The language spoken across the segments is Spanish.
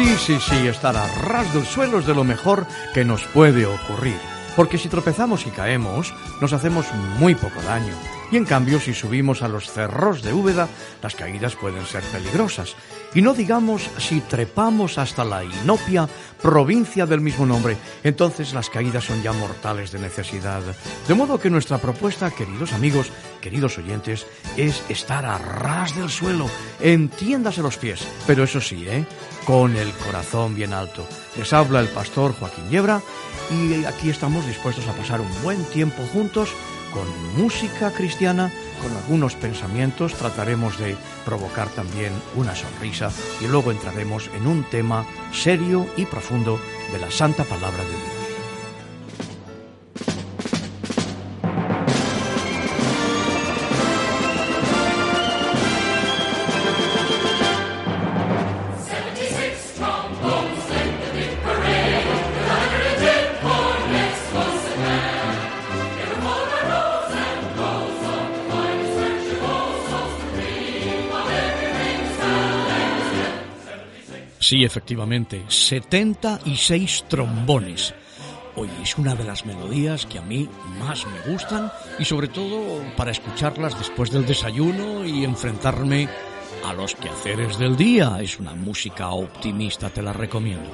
Sí, sí, sí, estar a ras del suelo es de lo mejor que nos puede ocurrir. Porque si tropezamos y caemos, nos hacemos muy poco daño. Y en cambio, si subimos a los cerros de Úbeda, las caídas pueden ser peligrosas. Y no digamos si trepamos hasta la Inopia, provincia del mismo nombre, entonces las caídas son ya mortales de necesidad. De modo que nuestra propuesta, queridos amigos, queridos oyentes, es estar a ras del suelo, entiéndase los pies, pero eso sí, ¿eh? con el corazón bien alto. Les habla el pastor Joaquín Yebra y aquí estamos dispuestos a pasar un buen tiempo juntos con música cristiana, con algunos pensamientos, trataremos de provocar también una sonrisa y luego entraremos en un tema serio y profundo de la Santa Palabra de Dios. Sí, efectivamente, 76 trombones. Oye, es una de las melodías que a mí más me gustan y sobre todo para escucharlas después del desayuno y enfrentarme a los quehaceres del día. Es una música optimista, te la recomiendo.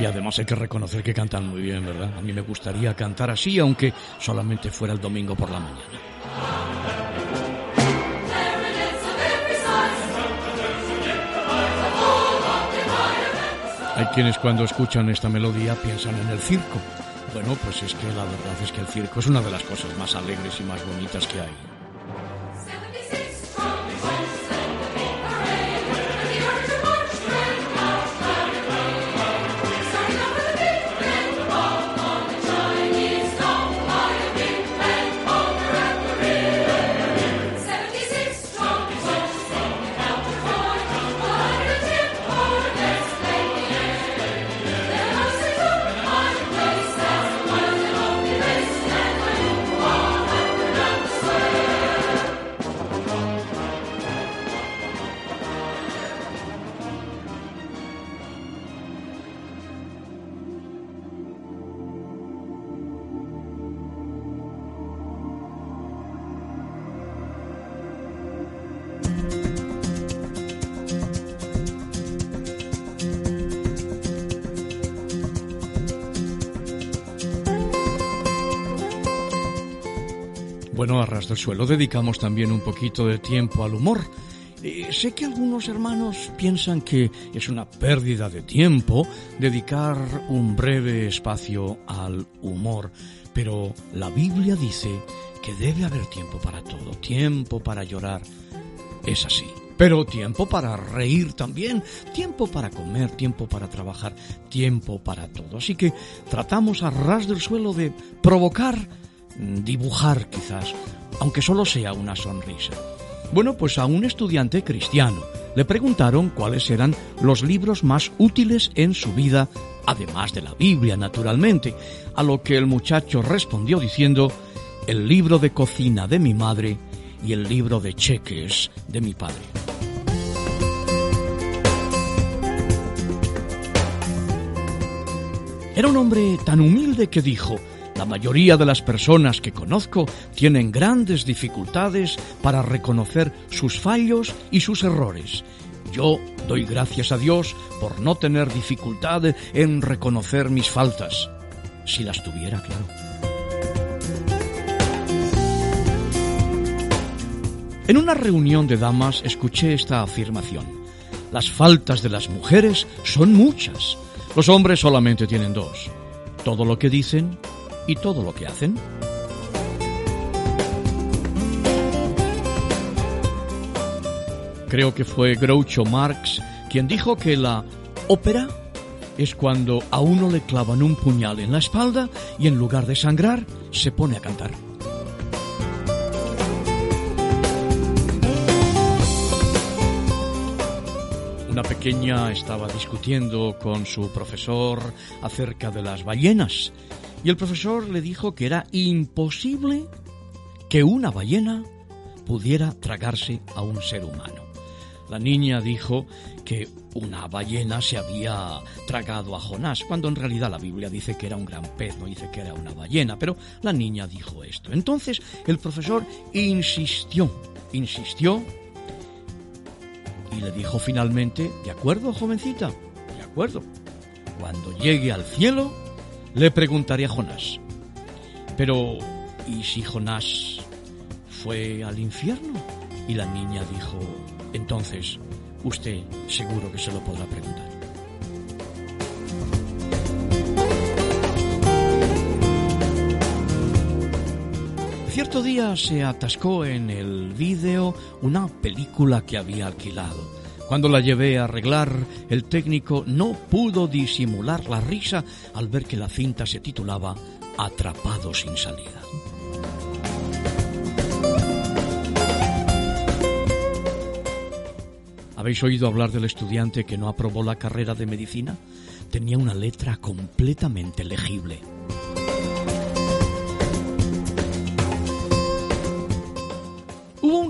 Y además hay que reconocer que cantan muy bien, ¿verdad? A mí me gustaría cantar así, aunque solamente fuera el domingo por la mañana. Hay quienes cuando escuchan esta melodía piensan en el circo. Bueno, pues es que la verdad es que el circo es una de las cosas más alegres y más bonitas que hay. Bueno, a ras del suelo dedicamos también un poquito de tiempo al humor. Eh, sé que algunos hermanos piensan que es una pérdida de tiempo dedicar un breve espacio al humor, pero la Biblia dice que debe haber tiempo para todo, tiempo para llorar. Es así. Pero tiempo para reír también, tiempo para comer, tiempo para trabajar, tiempo para todo. Así que tratamos a ras del suelo de provocar dibujar quizás, aunque solo sea una sonrisa. Bueno, pues a un estudiante cristiano le preguntaron cuáles eran los libros más útiles en su vida, además de la Biblia, naturalmente, a lo que el muchacho respondió diciendo, el libro de cocina de mi madre y el libro de cheques de mi padre. Era un hombre tan humilde que dijo, la mayoría de las personas que conozco tienen grandes dificultades para reconocer sus fallos y sus errores. Yo doy gracias a Dios por no tener dificultad en reconocer mis faltas. Si las tuviera, claro. En una reunión de damas escuché esta afirmación. Las faltas de las mujeres son muchas. Los hombres solamente tienen dos. Todo lo que dicen y todo lo que hacen. Creo que fue Groucho Marx quien dijo que la ópera es cuando a uno le clavan un puñal en la espalda y en lugar de sangrar se pone a cantar. Una pequeña estaba discutiendo con su profesor acerca de las ballenas y el profesor le dijo que era imposible que una ballena pudiera tragarse a un ser humano. La niña dijo que una ballena se había tragado a Jonás, cuando en realidad la Biblia dice que era un gran pez, no dice que era una ballena, pero la niña dijo esto. Entonces el profesor insistió, insistió y le dijo finalmente, de acuerdo, jovencita, de acuerdo. Cuando llegue al cielo, le preguntaré a Jonás. Pero, ¿y si Jonás fue al infierno? Y la niña dijo, entonces usted seguro que se lo podrá preguntar. Cierto día se atascó en el vídeo una película que había alquilado. Cuando la llevé a arreglar, el técnico no pudo disimular la risa al ver que la cinta se titulaba Atrapado sin salida. ¿Habéis oído hablar del estudiante que no aprobó la carrera de medicina? Tenía una letra completamente legible.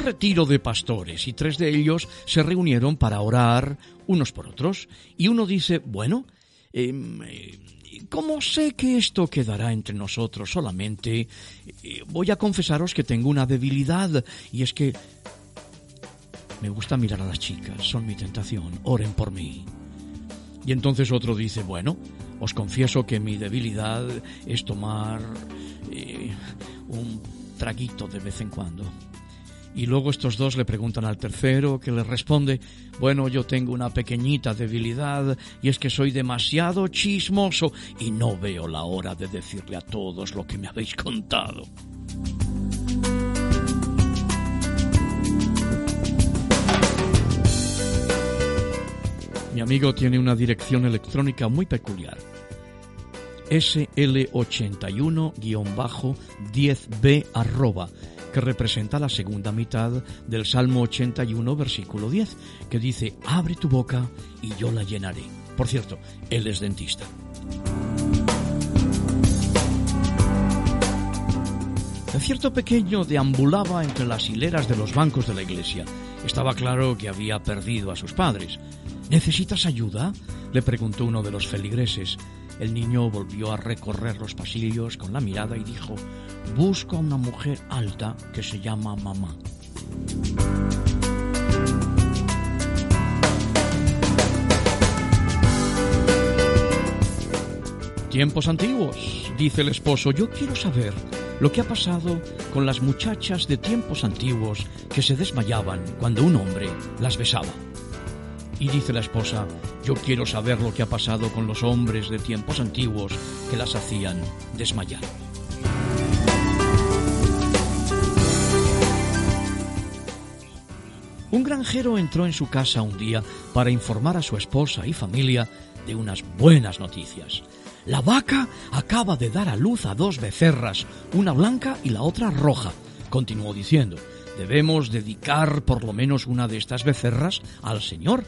Retiro de pastores y tres de ellos se reunieron para orar unos por otros. Y uno dice, bueno, em, eh, como sé que esto quedará entre nosotros solamente, eh, voy a confesaros que tengo una debilidad y es que me gusta mirar a las chicas, son mi tentación, oren por mí. Y entonces otro dice, bueno, os confieso que mi debilidad es tomar eh, un traguito de vez en cuando. Y luego estos dos le preguntan al tercero, que le responde, bueno, yo tengo una pequeñita debilidad y es que soy demasiado chismoso y no veo la hora de decirle a todos lo que me habéis contado. Mi amigo tiene una dirección electrónica muy peculiar. SL81-10B arroba, que representa la segunda mitad del Salmo 81, versículo 10, que dice, abre tu boca y yo la llenaré. Por cierto, él es dentista. Cierto pequeño deambulaba entre las hileras de los bancos de la iglesia. Estaba claro que había perdido a sus padres. ¿Necesitas ayuda? le preguntó uno de los feligreses. El niño volvió a recorrer los pasillos con la mirada y dijo, busco a una mujer alta que se llama mamá. Tiempos antiguos, dice el esposo, yo quiero saber lo que ha pasado con las muchachas de tiempos antiguos que se desmayaban cuando un hombre las besaba. Y dice la esposa, yo quiero saber lo que ha pasado con los hombres de tiempos antiguos que las hacían desmayar. Un granjero entró en su casa un día para informar a su esposa y familia de unas buenas noticias. La vaca acaba de dar a luz a dos becerras, una blanca y la otra roja, continuó diciendo debemos dedicar por lo menos una de estas becerras al Señor.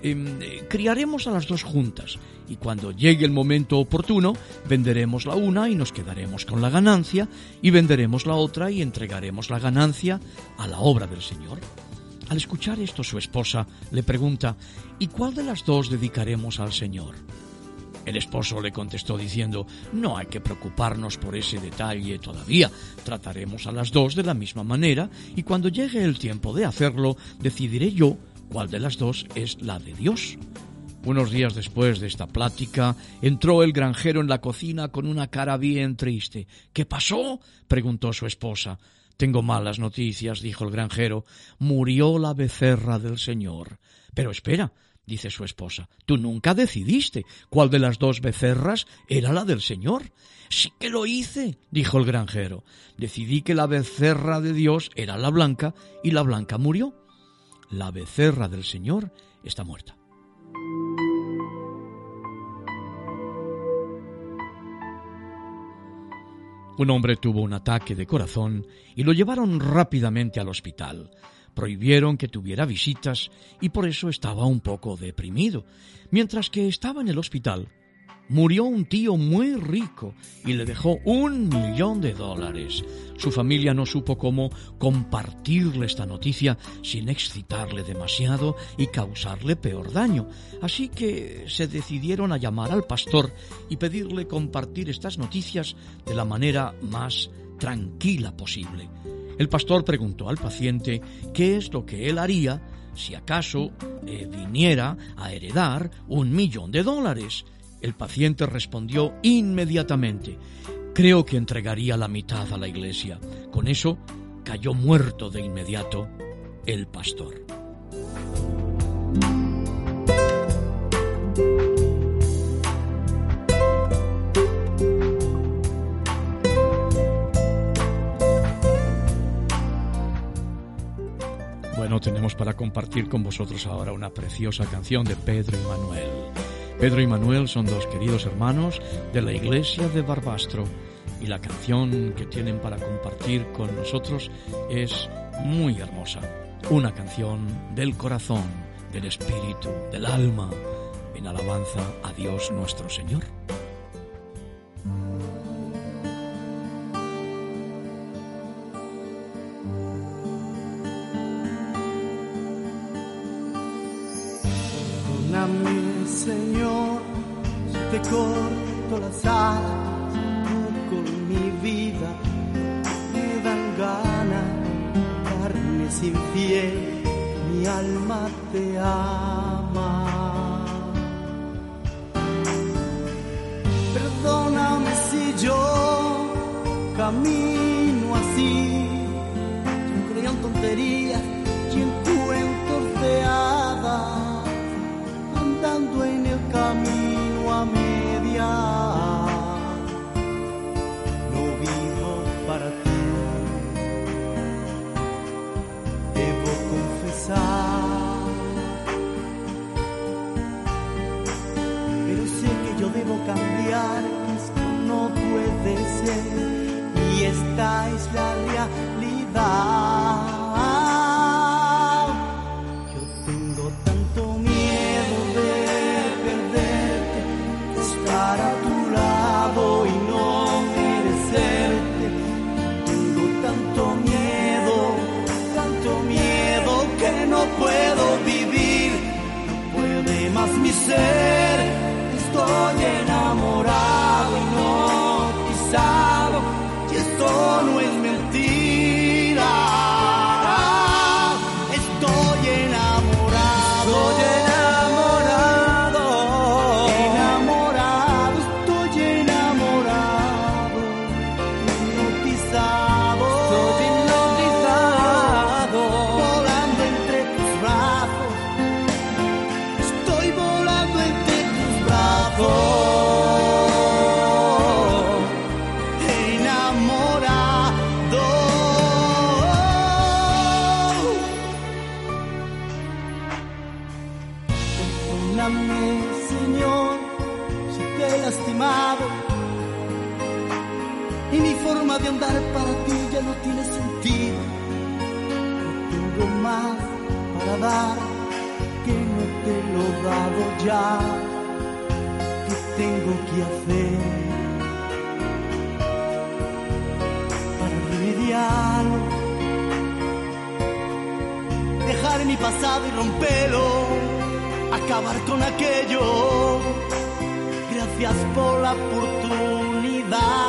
Em, criaremos a las dos juntas y cuando llegue el momento oportuno venderemos la una y nos quedaremos con la ganancia y venderemos la otra y entregaremos la ganancia a la obra del Señor. Al escuchar esto su esposa le pregunta ¿y cuál de las dos dedicaremos al Señor? El esposo le contestó diciendo, no hay que preocuparnos por ese detalle todavía, trataremos a las dos de la misma manera y cuando llegue el tiempo de hacerlo, decidiré yo cuál de las dos es la de Dios. Unos días después de esta plática, entró el granjero en la cocina con una cara bien triste. ¿Qué pasó? preguntó su esposa. Tengo malas noticias, dijo el granjero. Murió la becerra del Señor. Pero espera, dice su esposa. Tú nunca decidiste cuál de las dos becerras era la del Señor. Sí que lo hice, dijo el granjero. Decidí que la becerra de Dios era la blanca y la blanca murió. La becerra del Señor está muerta. Un hombre tuvo un ataque de corazón y lo llevaron rápidamente al hospital prohibieron que tuviera visitas y por eso estaba un poco deprimido. Mientras que estaba en el hospital, murió un tío muy rico y le dejó un millón de dólares. Su familia no supo cómo compartirle esta noticia sin excitarle demasiado y causarle peor daño. Así que se decidieron a llamar al pastor y pedirle compartir estas noticias de la manera más tranquila posible. El pastor preguntó al paciente qué es lo que él haría si acaso eh, viniera a heredar un millón de dólares. El paciente respondió inmediatamente, creo que entregaría la mitad a la iglesia. Con eso cayó muerto de inmediato el pastor. Tenemos para compartir con vosotros ahora una preciosa canción de Pedro y Manuel. Pedro y Manuel son dos queridos hermanos de la iglesia de Barbastro y la canción que tienen para compartir con nosotros es muy hermosa. Una canción del corazón, del espíritu, del alma, en alabanza a Dios nuestro. Señor, corto las alas con mi vida, me dan ganas, carne sin piel, mi alma te ama. Perdóname si yo camino así, yo creo en tonterías y esta es la realidad. Y romperlo, acabar con aquello. Gracias por la oportunidad.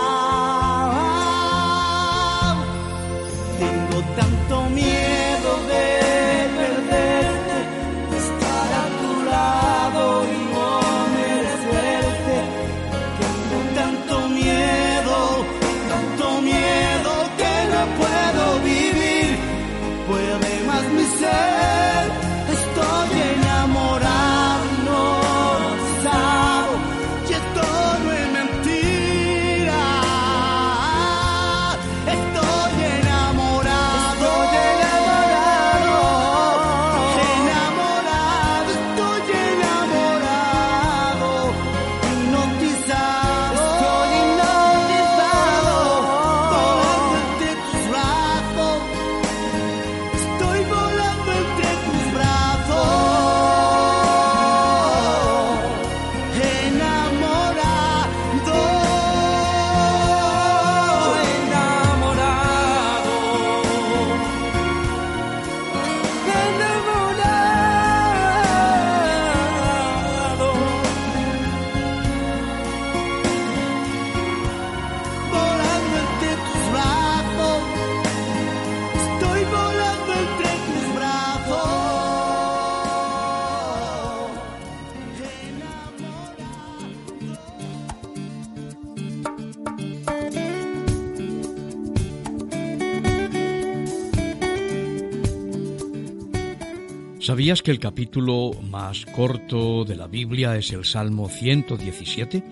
¿Sabías que el capítulo más corto de la Biblia es el Salmo 117,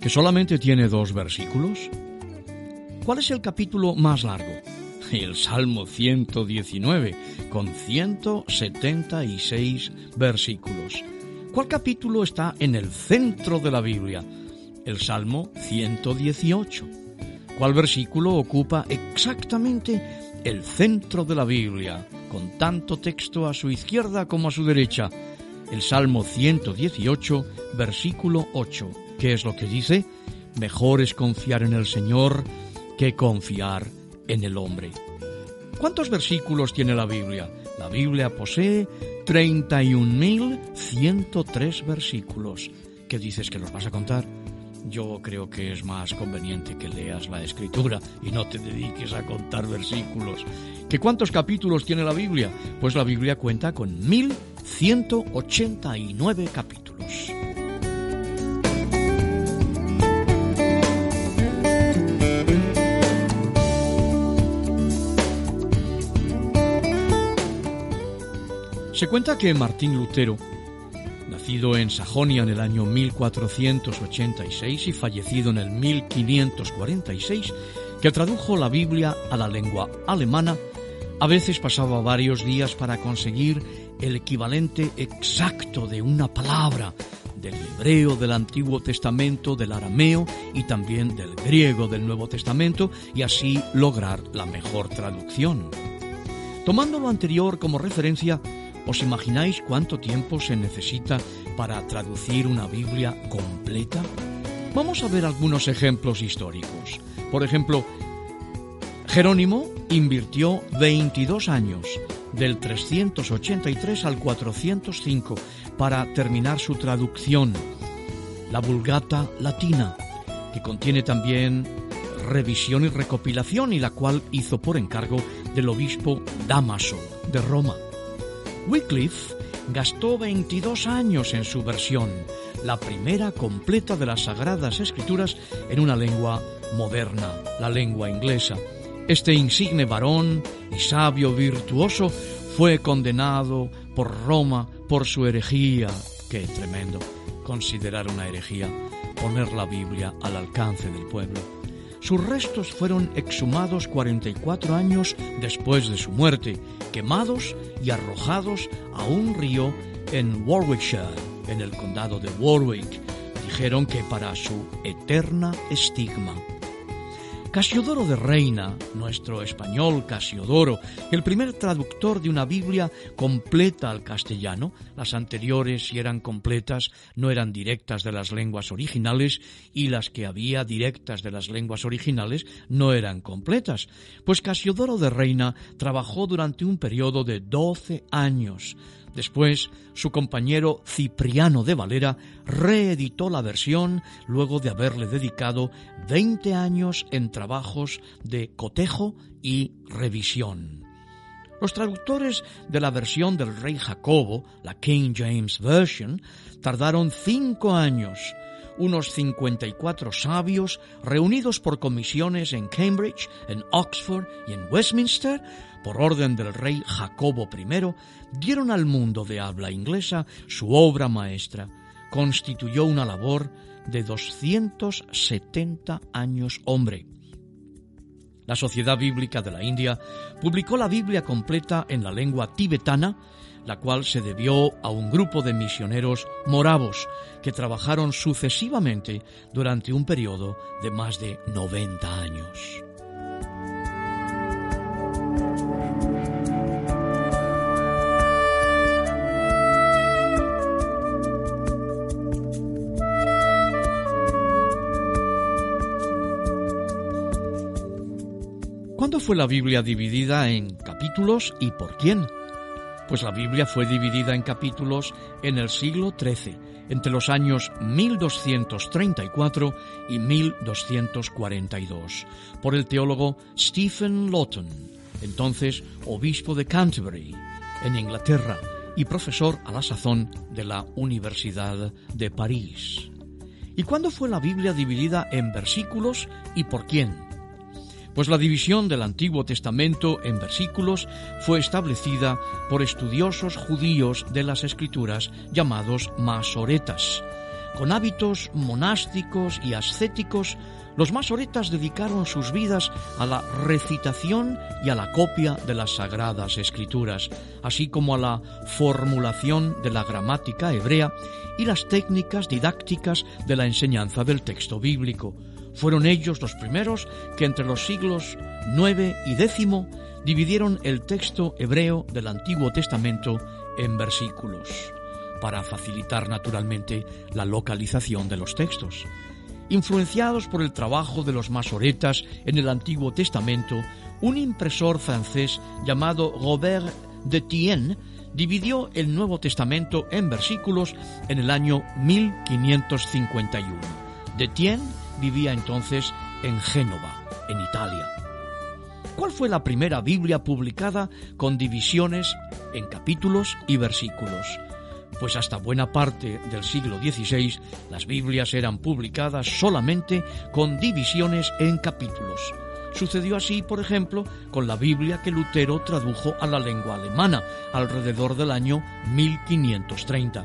que solamente tiene dos versículos? ¿Cuál es el capítulo más largo? El Salmo 119, con 176 versículos. ¿Cuál capítulo está en el centro de la Biblia? El Salmo 118. ¿Cuál versículo ocupa exactamente el centro de la Biblia? Con tanto texto a su izquierda como a su derecha. El Salmo 118, versículo 8. ¿Qué es lo que dice? Mejor es confiar en el Señor que confiar en el hombre. ¿Cuántos versículos tiene la Biblia? La Biblia posee 31.103 versículos. ¿Qué dices que los vas a contar? Yo creo que es más conveniente que leas la escritura y no te dediques a contar versículos. ¿Que cuántos capítulos tiene la Biblia? Pues la Biblia cuenta con 1189 capítulos. Se cuenta que Martín Lutero nacido en Sajonia en el año 1486 y fallecido en el 1546, que tradujo la Biblia a la lengua alemana, a veces pasaba varios días para conseguir el equivalente exacto de una palabra del hebreo del Antiguo Testamento, del arameo y también del griego del Nuevo Testamento y así lograr la mejor traducción. Tomando lo anterior como referencia, ¿Os imagináis cuánto tiempo se necesita para traducir una Biblia completa? Vamos a ver algunos ejemplos históricos. Por ejemplo, Jerónimo invirtió 22 años, del 383 al 405, para terminar su traducción, la Vulgata Latina, que contiene también revisión y recopilación y la cual hizo por encargo del obispo Damaso de Roma. Wycliffe gastó 22 años en su versión, la primera completa de las Sagradas Escrituras en una lengua moderna, la lengua inglesa. Este insigne varón y sabio virtuoso fue condenado por Roma por su herejía. Qué tremendo considerar una herejía, poner la Biblia al alcance del pueblo. Sus restos fueron exhumados 44 años después de su muerte, quemados y arrojados a un río en Warwickshire, en el condado de Warwick. Dijeron que para su eterna estigma. Casiodoro de Reina, nuestro español Casiodoro, el primer traductor de una Biblia completa al castellano, las anteriores, si eran completas, no eran directas de las lenguas originales y las que había directas de las lenguas originales no eran completas, pues Casiodoro de Reina trabajó durante un periodo de doce años, Después, su compañero Cipriano de Valera reeditó la versión luego de haberle dedicado 20 años en trabajos de cotejo y revisión. Los traductores de la versión del rey Jacobo, la King James Version, tardaron cinco años. Unos 54 sabios, reunidos por comisiones en Cambridge, en Oxford y en Westminster, por orden del rey Jacobo I, dieron al mundo de habla inglesa su obra maestra. Constituyó una labor de 270 años hombre. La Sociedad Bíblica de la India publicó la Biblia completa en la lengua tibetana, la cual se debió a un grupo de misioneros moravos que trabajaron sucesivamente durante un periodo de más de 90 años. Fue la Biblia dividida en capítulos y por quién? Pues la Biblia fue dividida en capítulos en el siglo XIII, entre los años 1234 y 1242, por el teólogo Stephen Lawton, entonces obispo de Canterbury, en Inglaterra, y profesor a la sazón de la Universidad de París. ¿Y cuándo fue la Biblia dividida en versículos y por quién? Pues la división del Antiguo Testamento en versículos fue establecida por estudiosos judíos de las Escrituras llamados masoretas. Con hábitos monásticos y ascéticos, los masoretas dedicaron sus vidas a la recitación y a la copia de las sagradas escrituras, así como a la formulación de la gramática hebrea y las técnicas didácticas de la enseñanza del texto bíblico. Fueron ellos los primeros que entre los siglos IX y X dividieron el texto hebreo del Antiguo Testamento en versículos, para facilitar naturalmente la localización de los textos. Influenciados por el trabajo de los masoretas en el Antiguo Testamento, un impresor francés llamado Robert de Tienne dividió el Nuevo Testamento en versículos en el año 1551. De Tienne vivía entonces en Génova, en Italia. ¿Cuál fue la primera Biblia publicada con divisiones en capítulos y versículos? Pues hasta buena parte del siglo XVI las Biblias eran publicadas solamente con divisiones en capítulos. Sucedió así, por ejemplo, con la Biblia que Lutero tradujo a la lengua alemana alrededor del año 1530.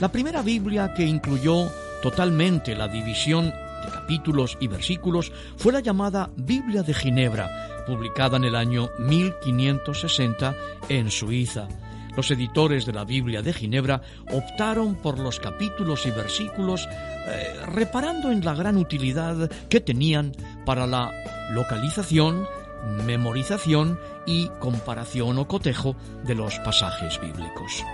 La primera Biblia que incluyó totalmente la división de capítulos y versículos fue la llamada Biblia de Ginebra, publicada en el año 1560 en Suiza. Los editores de la Biblia de Ginebra optaron por los capítulos y versículos eh, reparando en la gran utilidad que tenían para la localización, memorización y comparación o cotejo de los pasajes bíblicos.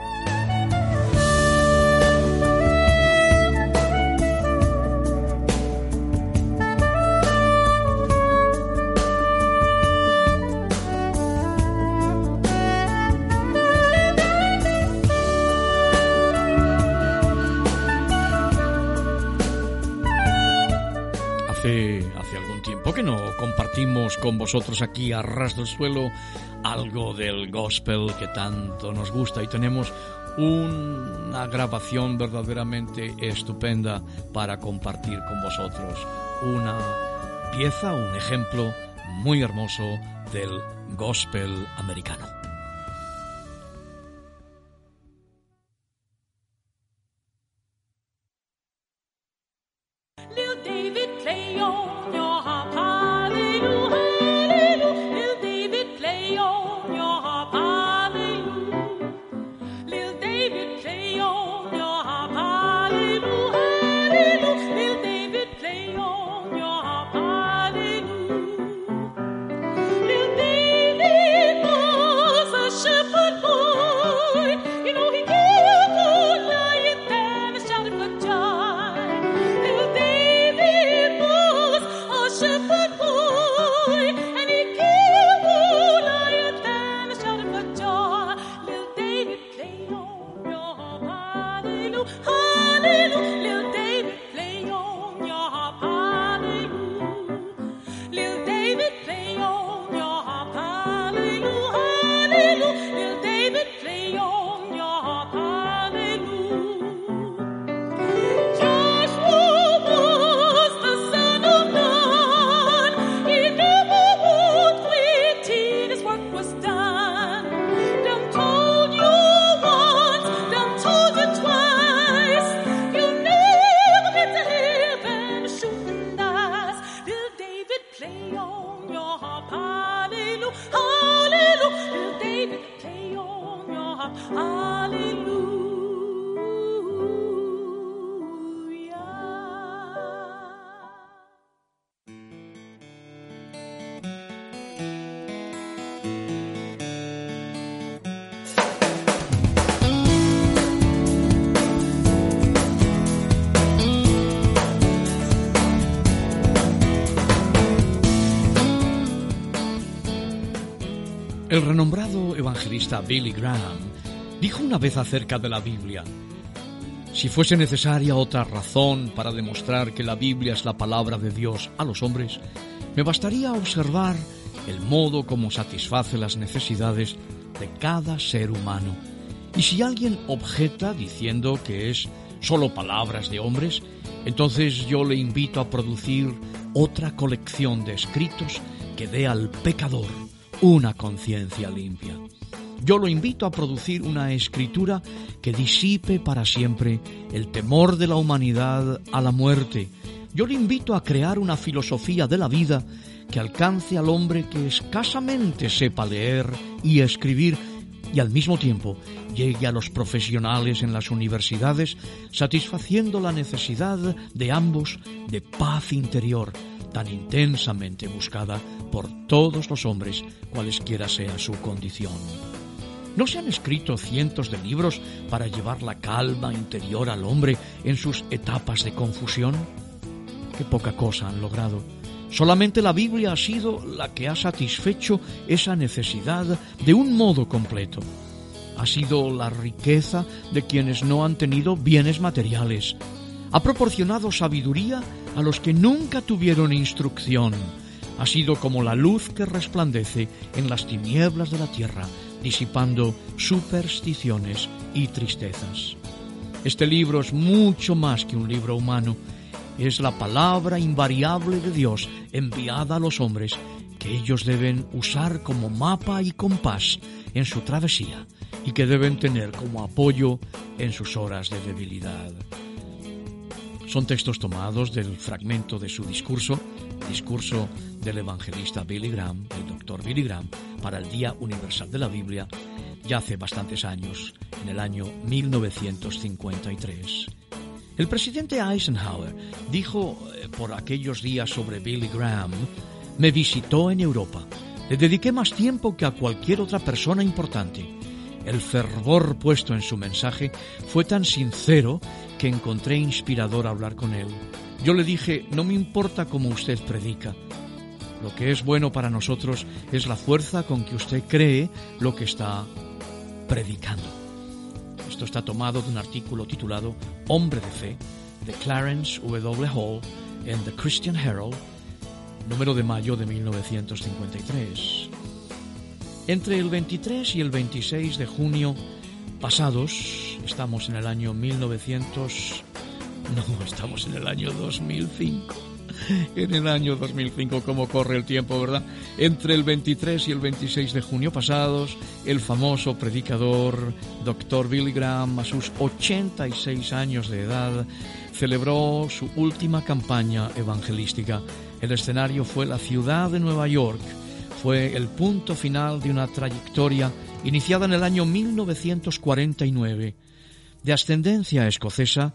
Con vosotros aquí a ras del suelo algo del gospel que tanto nos gusta y tenemos una grabación verdaderamente estupenda para compartir con vosotros. Una pieza, un ejemplo muy hermoso del gospel americano. Evangelista Billy Graham dijo una vez acerca de la Biblia, si fuese necesaria otra razón para demostrar que la Biblia es la palabra de Dios a los hombres, me bastaría observar el modo como satisface las necesidades de cada ser humano. Y si alguien objeta diciendo que es solo palabras de hombres, entonces yo le invito a producir otra colección de escritos que dé al pecador una conciencia limpia. Yo lo invito a producir una escritura que disipe para siempre el temor de la humanidad a la muerte. Yo le invito a crear una filosofía de la vida que alcance al hombre que escasamente sepa leer y escribir y al mismo tiempo llegue a los profesionales en las universidades satisfaciendo la necesidad de ambos de paz interior tan intensamente buscada por todos los hombres, cualesquiera sea su condición. ¿No se han escrito cientos de libros para llevar la calma interior al hombre en sus etapas de confusión? Qué poca cosa han logrado. Solamente la Biblia ha sido la que ha satisfecho esa necesidad de un modo completo. Ha sido la riqueza de quienes no han tenido bienes materiales. Ha proporcionado sabiduría a los que nunca tuvieron instrucción. Ha sido como la luz que resplandece en las tinieblas de la tierra disipando supersticiones y tristezas. Este libro es mucho más que un libro humano, es la palabra invariable de Dios enviada a los hombres que ellos deben usar como mapa y compás en su travesía y que deben tener como apoyo en sus horas de debilidad. Son textos tomados del fragmento de su discurso, discurso del evangelista Billy Graham, el doctor Billy Graham, para el Día Universal de la Biblia, ya hace bastantes años, en el año 1953. El presidente Eisenhower dijo eh, por aquellos días sobre Billy Graham, me visitó en Europa. Le dediqué más tiempo que a cualquier otra persona importante. El fervor puesto en su mensaje fue tan sincero que encontré inspirador hablar con él. Yo le dije, no me importa cómo usted predica, lo que es bueno para nosotros es la fuerza con que usted cree lo que está predicando. Esto está tomado de un artículo titulado Hombre de Fe de Clarence W. Hall en The Christian Herald, número de mayo de 1953. Entre el 23 y el 26 de junio pasados, estamos en el año 1900, no, estamos en el año 2005 en el año 2005, cómo corre el tiempo, ¿verdad? Entre el 23 y el 26 de junio pasados, el famoso predicador Dr. Billy Graham, a sus 86 años de edad, celebró su última campaña evangelística. El escenario fue la ciudad de Nueva York. Fue el punto final de una trayectoria iniciada en el año 1949. De ascendencia escocesa,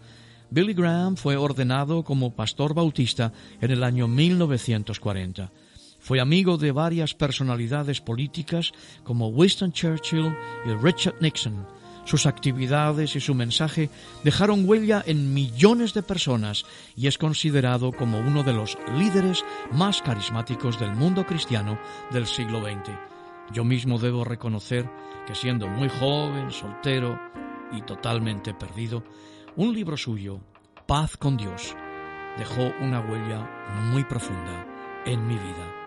Billy Graham fue ordenado como pastor bautista en el año 1940. Fue amigo de varias personalidades políticas como Winston Churchill y Richard Nixon. Sus actividades y su mensaje dejaron huella en millones de personas y es considerado como uno de los líderes más carismáticos del mundo cristiano del siglo XX. Yo mismo debo reconocer que siendo muy joven, soltero y totalmente perdido, un libro suyo, Paz con Dios, dejó una huella muy profunda en mi vida.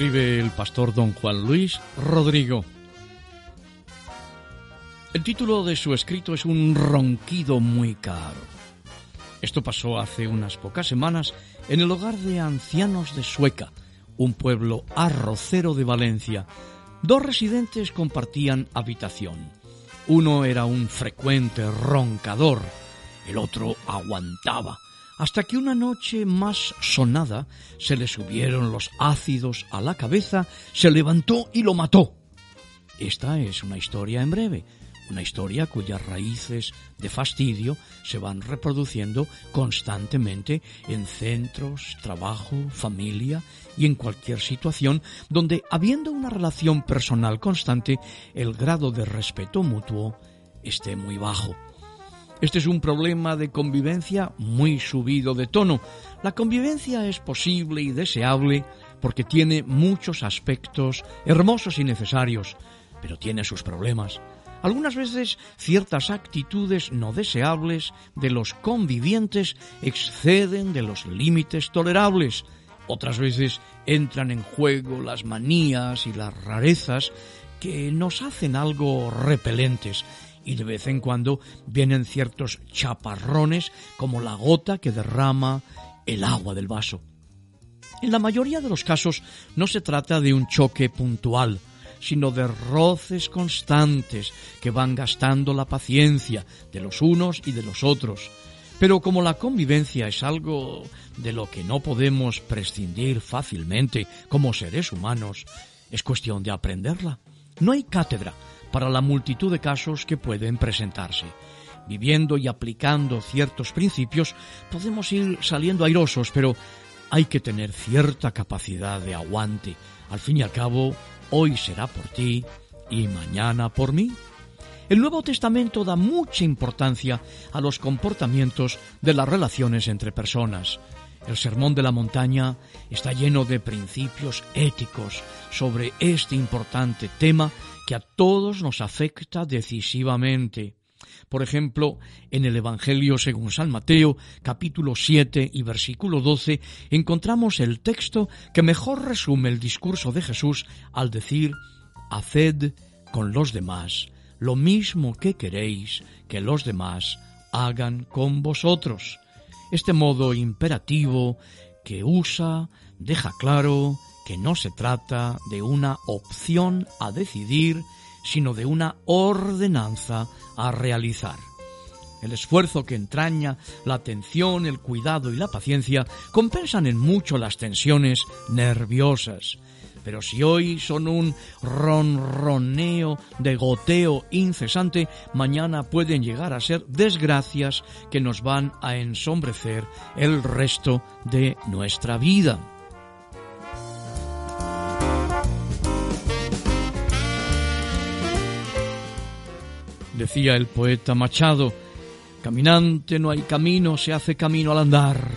Escribe el pastor don Juan Luis Rodrigo. El título de su escrito es Un ronquido muy caro. Esto pasó hace unas pocas semanas en el hogar de ancianos de Sueca, un pueblo arrocero de Valencia. Dos residentes compartían habitación. Uno era un frecuente roncador, el otro aguantaba hasta que una noche más sonada se le subieron los ácidos a la cabeza, se levantó y lo mató. Esta es una historia en breve, una historia cuyas raíces de fastidio se van reproduciendo constantemente en centros, trabajo, familia y en cualquier situación donde, habiendo una relación personal constante, el grado de respeto mutuo esté muy bajo. Este es un problema de convivencia muy subido de tono. La convivencia es posible y deseable porque tiene muchos aspectos hermosos y necesarios, pero tiene sus problemas. Algunas veces ciertas actitudes no deseables de los convivientes exceden de los límites tolerables. Otras veces entran en juego las manías y las rarezas que nos hacen algo repelentes y de vez en cuando vienen ciertos chaparrones como la gota que derrama el agua del vaso. En la mayoría de los casos no se trata de un choque puntual, sino de roces constantes que van gastando la paciencia de los unos y de los otros. Pero como la convivencia es algo de lo que no podemos prescindir fácilmente como seres humanos, es cuestión de aprenderla. No hay cátedra, para la multitud de casos que pueden presentarse. Viviendo y aplicando ciertos principios podemos ir saliendo airosos, pero hay que tener cierta capacidad de aguante. Al fin y al cabo, hoy será por ti y mañana por mí. El Nuevo Testamento da mucha importancia a los comportamientos de las relaciones entre personas. El Sermón de la Montaña está lleno de principios éticos sobre este importante tema que a todos nos afecta decisivamente. Por ejemplo, en el Evangelio según San Mateo, capítulo 7 y versículo 12, encontramos el texto que mejor resume el discurso de Jesús al decir, Haced con los demás lo mismo que queréis que los demás hagan con vosotros. Este modo imperativo que usa deja claro que no se trata de una opción a decidir, sino de una ordenanza a realizar. El esfuerzo que entraña la atención, el cuidado y la paciencia compensan en mucho las tensiones nerviosas. Pero si hoy son un ronroneo de goteo incesante, mañana pueden llegar a ser desgracias que nos van a ensombrecer el resto de nuestra vida. Decía el poeta Machado, caminante no hay camino, se hace camino al andar.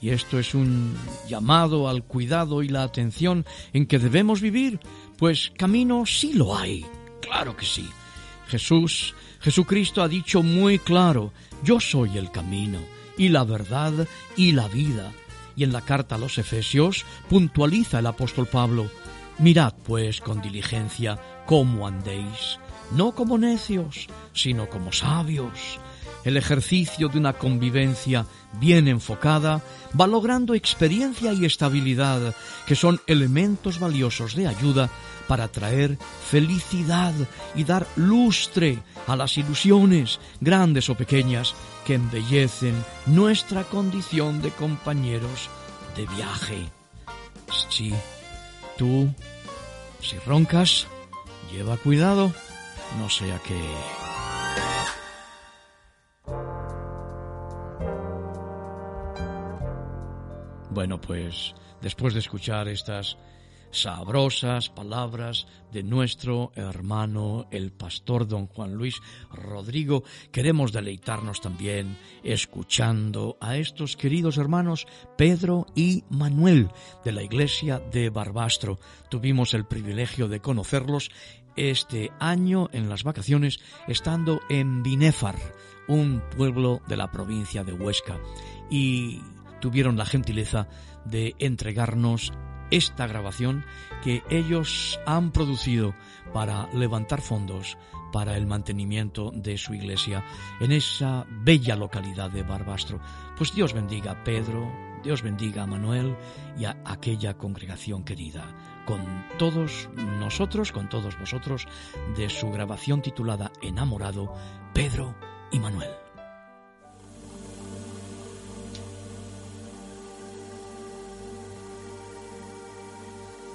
Y esto es un llamado al cuidado y la atención en que debemos vivir, pues camino sí lo hay, claro que sí. Jesús, Jesucristo ha dicho muy claro, yo soy el camino y la verdad y la vida. Y en la carta a los Efesios puntualiza el apóstol Pablo, mirad pues con diligencia cómo andéis no como necios, sino como sabios. El ejercicio de una convivencia bien enfocada va logrando experiencia y estabilidad, que son elementos valiosos de ayuda para traer felicidad y dar lustre a las ilusiones, grandes o pequeñas, que embellecen nuestra condición de compañeros de viaje. Sí, tú, si roncas, lleva cuidado no sea que... Bueno, pues después de escuchar estas sabrosas palabras de nuestro hermano el pastor don Juan Luis Rodrigo, queremos deleitarnos también escuchando a estos queridos hermanos Pedro y Manuel de la iglesia de Barbastro. Tuvimos el privilegio de conocerlos este año en las vacaciones estando en Binéfar, un pueblo de la provincia de Huesca, y tuvieron la gentileza de entregarnos esta grabación que ellos han producido para levantar fondos para el mantenimiento de su iglesia en esa bella localidad de Barbastro. Pues Dios bendiga a Pedro, Dios bendiga a Manuel y a aquella congregación querida. Con todos nosotros, con todos vosotros, de su grabación titulada Enamorado, Pedro y Manuel.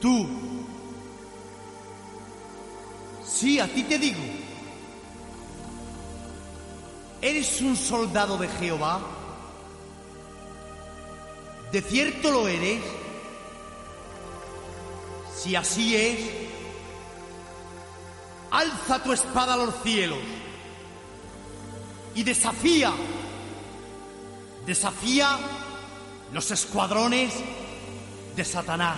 Tú, sí, a ti te digo, ¿eres un soldado de Jehová? ¿De cierto lo eres? Si así es, alza tu espada a los cielos y desafía, desafía los escuadrones de Satanás.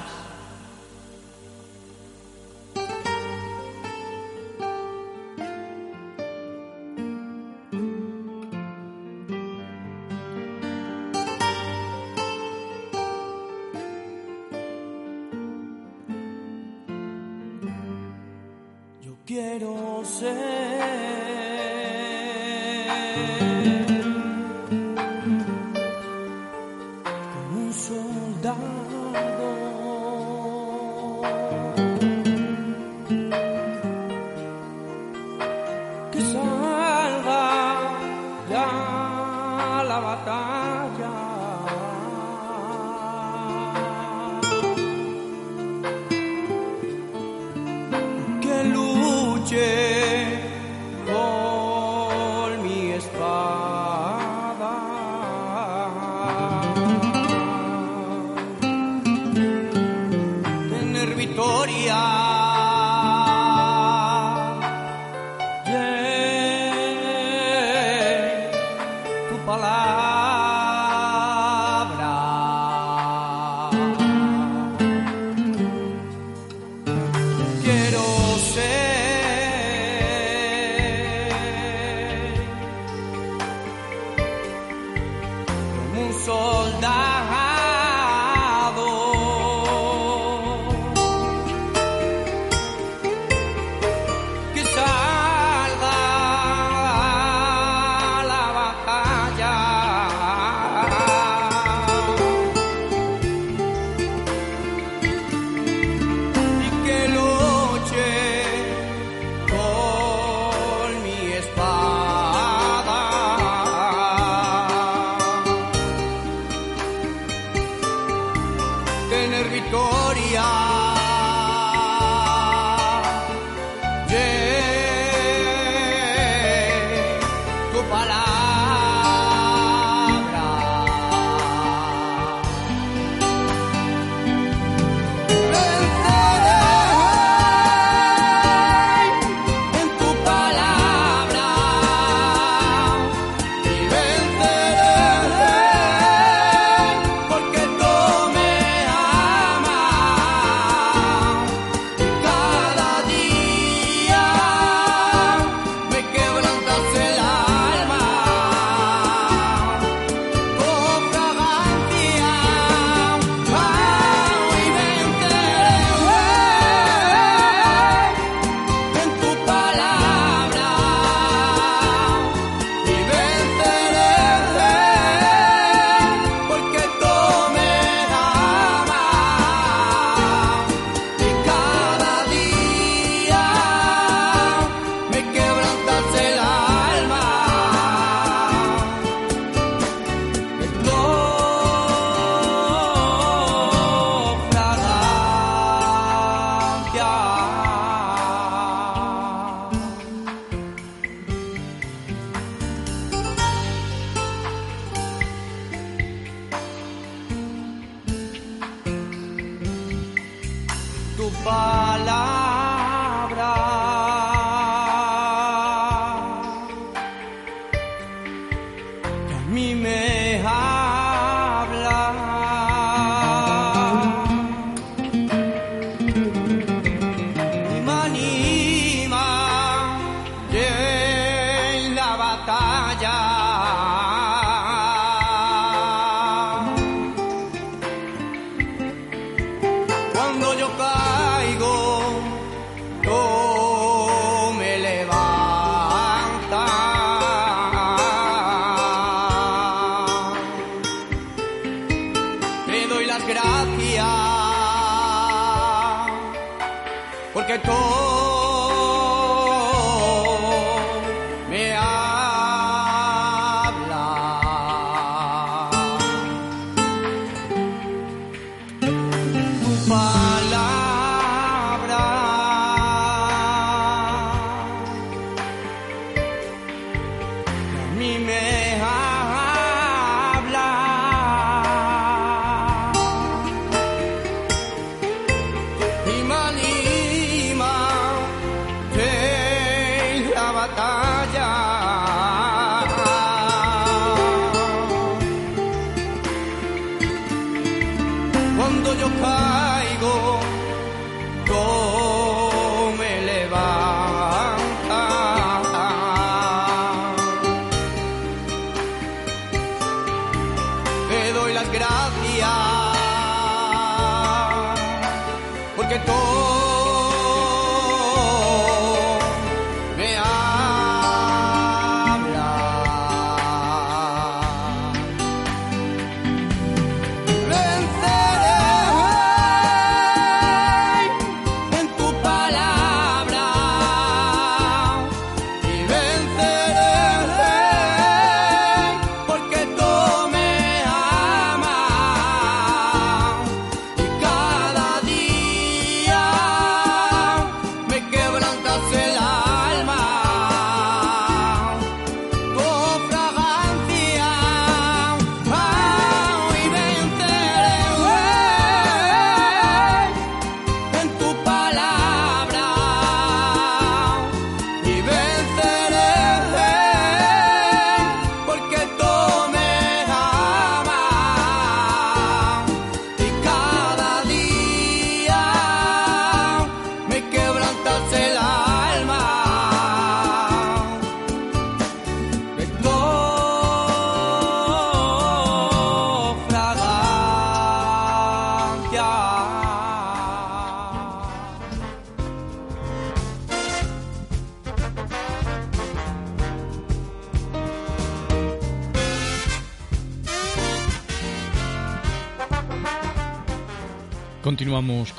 Tu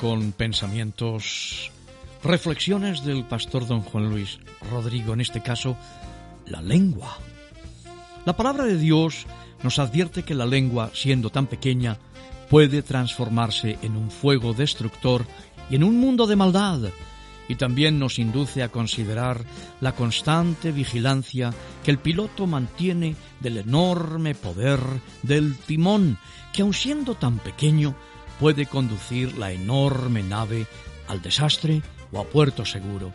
con pensamientos, reflexiones del pastor don Juan Luis Rodrigo, en este caso, la lengua. La palabra de Dios nos advierte que la lengua, siendo tan pequeña, puede transformarse en un fuego destructor y en un mundo de maldad, y también nos induce a considerar la constante vigilancia que el piloto mantiene del enorme poder del timón, que aun siendo tan pequeño, puede conducir la enorme nave al desastre o a puerto seguro.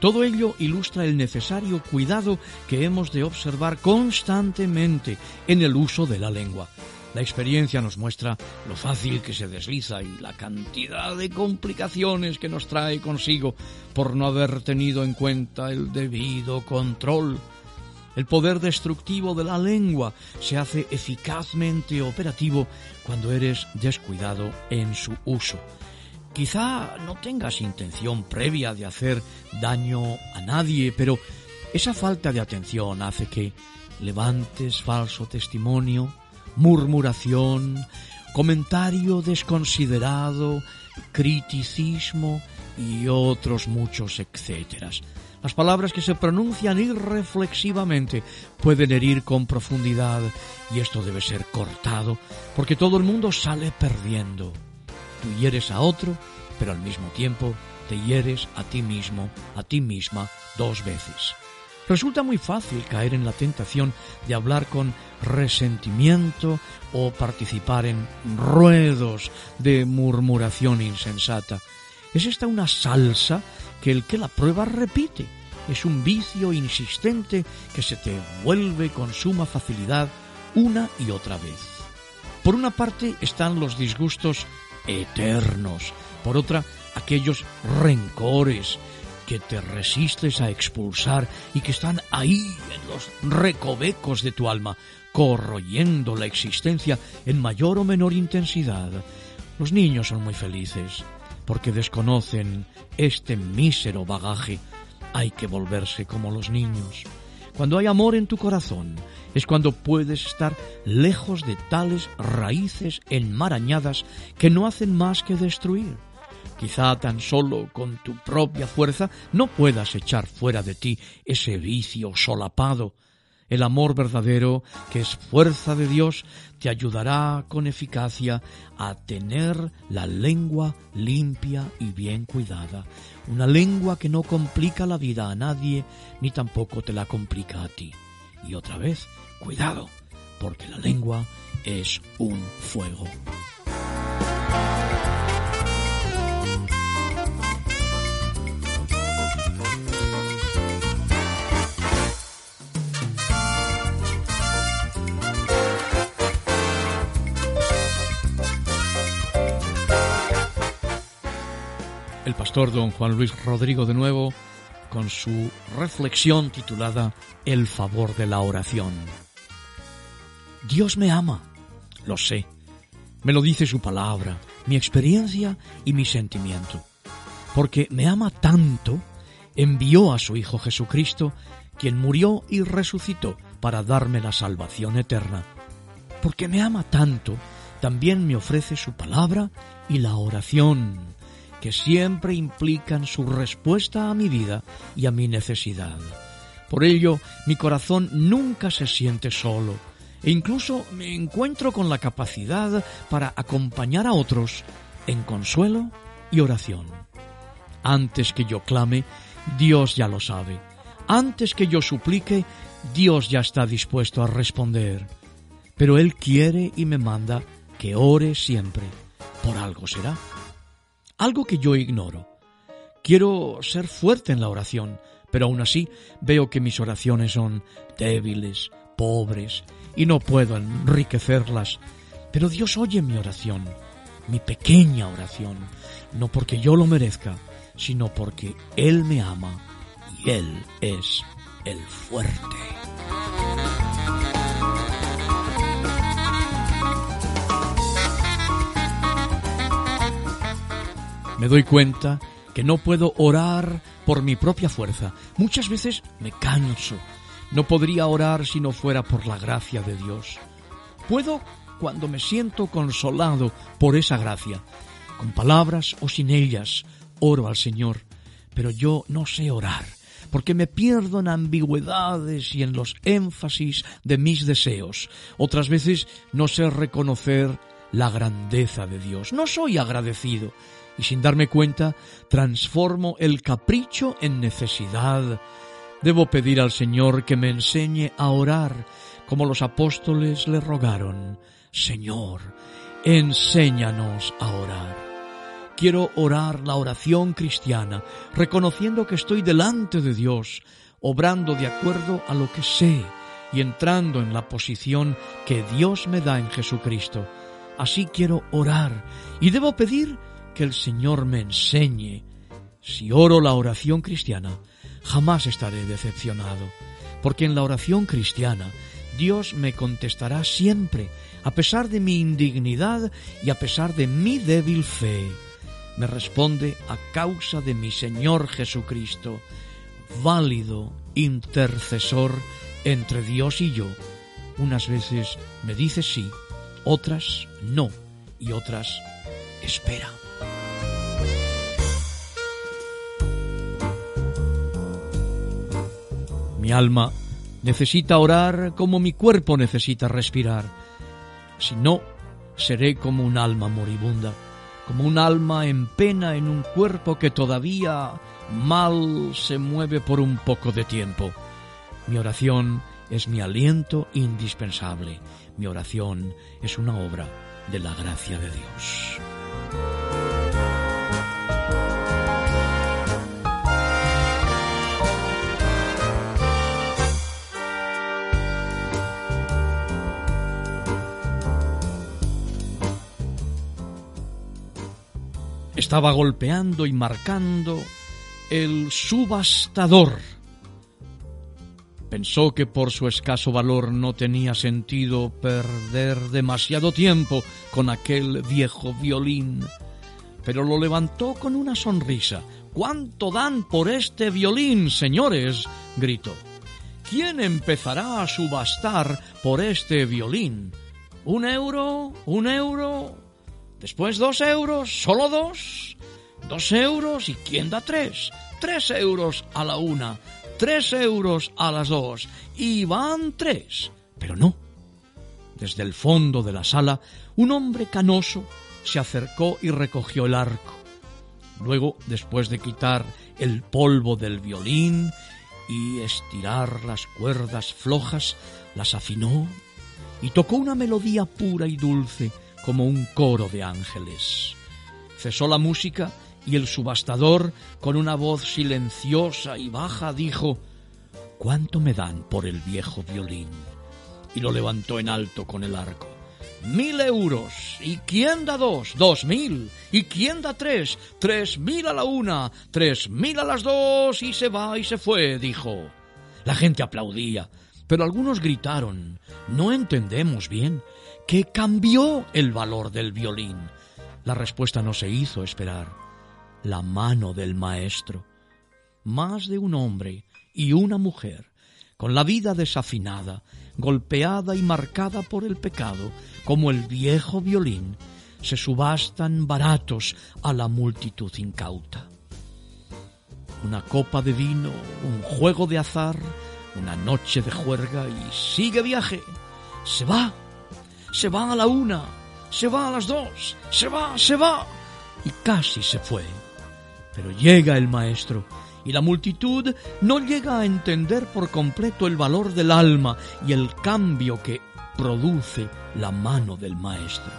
Todo ello ilustra el necesario cuidado que hemos de observar constantemente en el uso de la lengua. La experiencia nos muestra lo fácil que se desliza y la cantidad de complicaciones que nos trae consigo por no haber tenido en cuenta el debido control. El poder destructivo de la lengua se hace eficazmente operativo cuando eres descuidado en su uso. Quizá no tengas intención previa de hacer daño a nadie, pero esa falta de atención hace que levantes falso testimonio, murmuración, comentario desconsiderado, criticismo y otros muchos etcéteras. Las palabras que se pronuncian irreflexivamente pueden herir con profundidad y esto debe ser cortado porque todo el mundo sale perdiendo. Tú hieres a otro, pero al mismo tiempo te hieres a ti mismo, a ti misma, dos veces. Resulta muy fácil caer en la tentación de hablar con resentimiento o participar en ruedos de murmuración insensata. Es esta una salsa que el que la prueba repite. Es un vicio insistente que se te vuelve con suma facilidad una y otra vez. Por una parte están los disgustos eternos, por otra aquellos rencores que te resistes a expulsar y que están ahí en los recovecos de tu alma, corroyendo la existencia en mayor o menor intensidad. Los niños son muy felices porque desconocen este mísero bagaje. Hay que volverse como los niños. Cuando hay amor en tu corazón, es cuando puedes estar lejos de tales raíces enmarañadas que no hacen más que destruir. Quizá tan solo con tu propia fuerza no puedas echar fuera de ti ese vicio solapado. El amor verdadero, que es fuerza de Dios, te ayudará con eficacia a tener la lengua limpia y bien cuidada. Una lengua que no complica la vida a nadie, ni tampoco te la complica a ti. Y otra vez, cuidado, porque la lengua es un fuego. El pastor don Juan Luis Rodrigo de nuevo con su reflexión titulada El favor de la oración. Dios me ama, lo sé, me lo dice su palabra, mi experiencia y mi sentimiento. Porque me ama tanto, envió a su Hijo Jesucristo, quien murió y resucitó para darme la salvación eterna. Porque me ama tanto, también me ofrece su palabra y la oración que siempre implican su respuesta a mi vida y a mi necesidad. Por ello, mi corazón nunca se siente solo e incluso me encuentro con la capacidad para acompañar a otros en consuelo y oración. Antes que yo clame, Dios ya lo sabe. Antes que yo suplique, Dios ya está dispuesto a responder. Pero Él quiere y me manda que ore siempre. Por algo será algo que yo ignoro. Quiero ser fuerte en la oración, pero aún así veo que mis oraciones son débiles, pobres, y no puedo enriquecerlas. Pero Dios oye mi oración, mi pequeña oración, no porque yo lo merezca, sino porque Él me ama y Él es el fuerte. Me doy cuenta que no puedo orar por mi propia fuerza. Muchas veces me canso. No podría orar si no fuera por la gracia de Dios. Puedo cuando me siento consolado por esa gracia. Con palabras o sin ellas, oro al Señor. Pero yo no sé orar, porque me pierdo en ambigüedades y en los énfasis de mis deseos. Otras veces no sé reconocer la grandeza de Dios. No soy agradecido y sin darme cuenta transformo el capricho en necesidad. Debo pedir al Señor que me enseñe a orar como los apóstoles le rogaron. Señor, enséñanos a orar. Quiero orar la oración cristiana, reconociendo que estoy delante de Dios, obrando de acuerdo a lo que sé y entrando en la posición que Dios me da en Jesucristo. Así quiero orar y debo pedir que el Señor me enseñe. Si oro la oración cristiana, jamás estaré decepcionado, porque en la oración cristiana Dios me contestará siempre, a pesar de mi indignidad y a pesar de mi débil fe. Me responde a causa de mi Señor Jesucristo, válido intercesor entre Dios y yo. Unas veces me dice sí, otras no y otras espera. Mi alma necesita orar como mi cuerpo necesita respirar. Si no, seré como un alma moribunda, como un alma en pena en un cuerpo que todavía mal se mueve por un poco de tiempo. Mi oración es mi aliento indispensable. Mi oración es una obra de la gracia de Dios. Estaba golpeando y marcando el subastador. Pensó que por su escaso valor no tenía sentido perder demasiado tiempo con aquel viejo violín, pero lo levantó con una sonrisa. ¿Cuánto dan por este violín, señores? gritó. ¿Quién empezará a subastar por este violín? ¿Un euro? ¿Un euro? Después dos euros, solo dos. dos euros y quién da tres, tres euros a la una, tres euros a las dos y van tres. Pero no. Desde el fondo de la sala, un hombre canoso se acercó y recogió el arco. Luego, después de quitar el polvo del violín y estirar las cuerdas flojas, las afinó y tocó una melodía pura y dulce como un coro de ángeles. Cesó la música y el subastador, con una voz silenciosa y baja, dijo ¿Cuánto me dan por el viejo violín? Y lo levantó en alto con el arco. Mil euros. ¿Y quién da dos? Dos mil. ¿Y quién da tres? Tres mil a la una. Tres mil a las dos. Y se va y se fue, dijo. La gente aplaudía, pero algunos gritaron. No entendemos bien que cambió el valor del violín. La respuesta no se hizo esperar. La mano del maestro. Más de un hombre y una mujer, con la vida desafinada, golpeada y marcada por el pecado, como el viejo violín, se subastan baratos a la multitud incauta. Una copa de vino, un juego de azar, una noche de juerga y sigue viaje. Se va, se va a la una, se va a las dos, se va, se va. Y casi se fue. Pero llega el maestro y la multitud no llega a entender por completo el valor del alma y el cambio que produce la mano del maestro.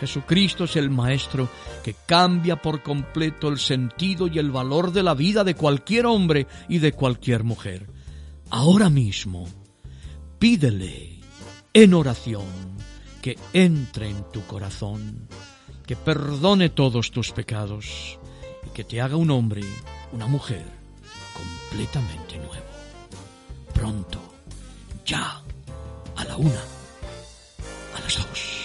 Jesucristo es el Maestro que cambia por completo el sentido y el valor de la vida de cualquier hombre y de cualquier mujer. Ahora mismo, pídele en oración que entre en tu corazón, que perdone todos tus pecados y que te haga un hombre, una mujer completamente nuevo. Pronto, ya, a la una, a las dos.